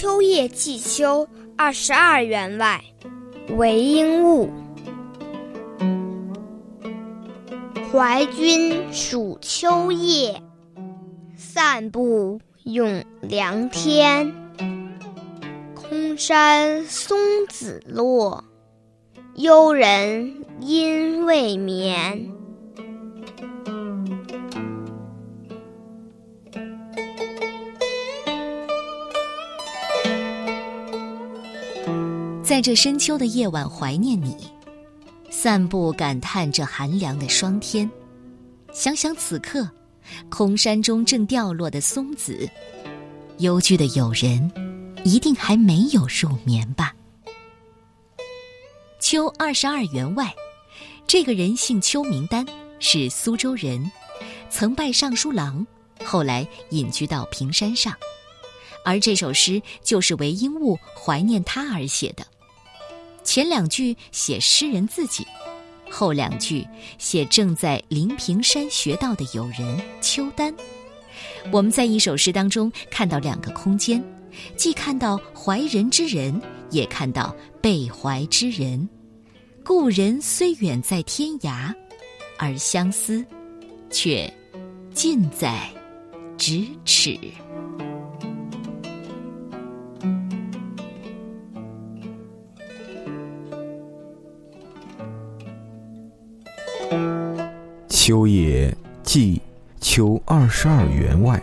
秋夜寄秋二十二员外，韦应物。怀君属秋夜，散步咏凉天。空山松子落，幽人应未眠。在这深秋的夜晚，怀念你，散步感叹这寒凉的霜天，想想此刻，空山中正掉落的松子，幽居的友人，一定还没有入眠吧？秋二十二员外，这个人姓邱，名丹，是苏州人，曾拜尚书郎，后来隐居到平山上，而这首诗就是韦应物怀念他而写的。前两句写诗人自己，后两句写正在临平山学道的友人邱丹。我们在一首诗当中看到两个空间，既看到怀人之人，也看到被怀之人。故人虽远在天涯，而相思却近在咫尺。秋夜寄秋二十二员外，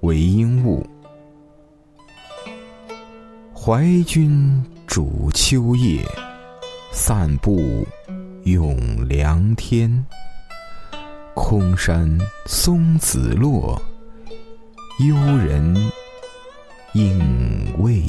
韦应物。怀君主秋夜，散步咏凉天。空山松子落，幽人应未。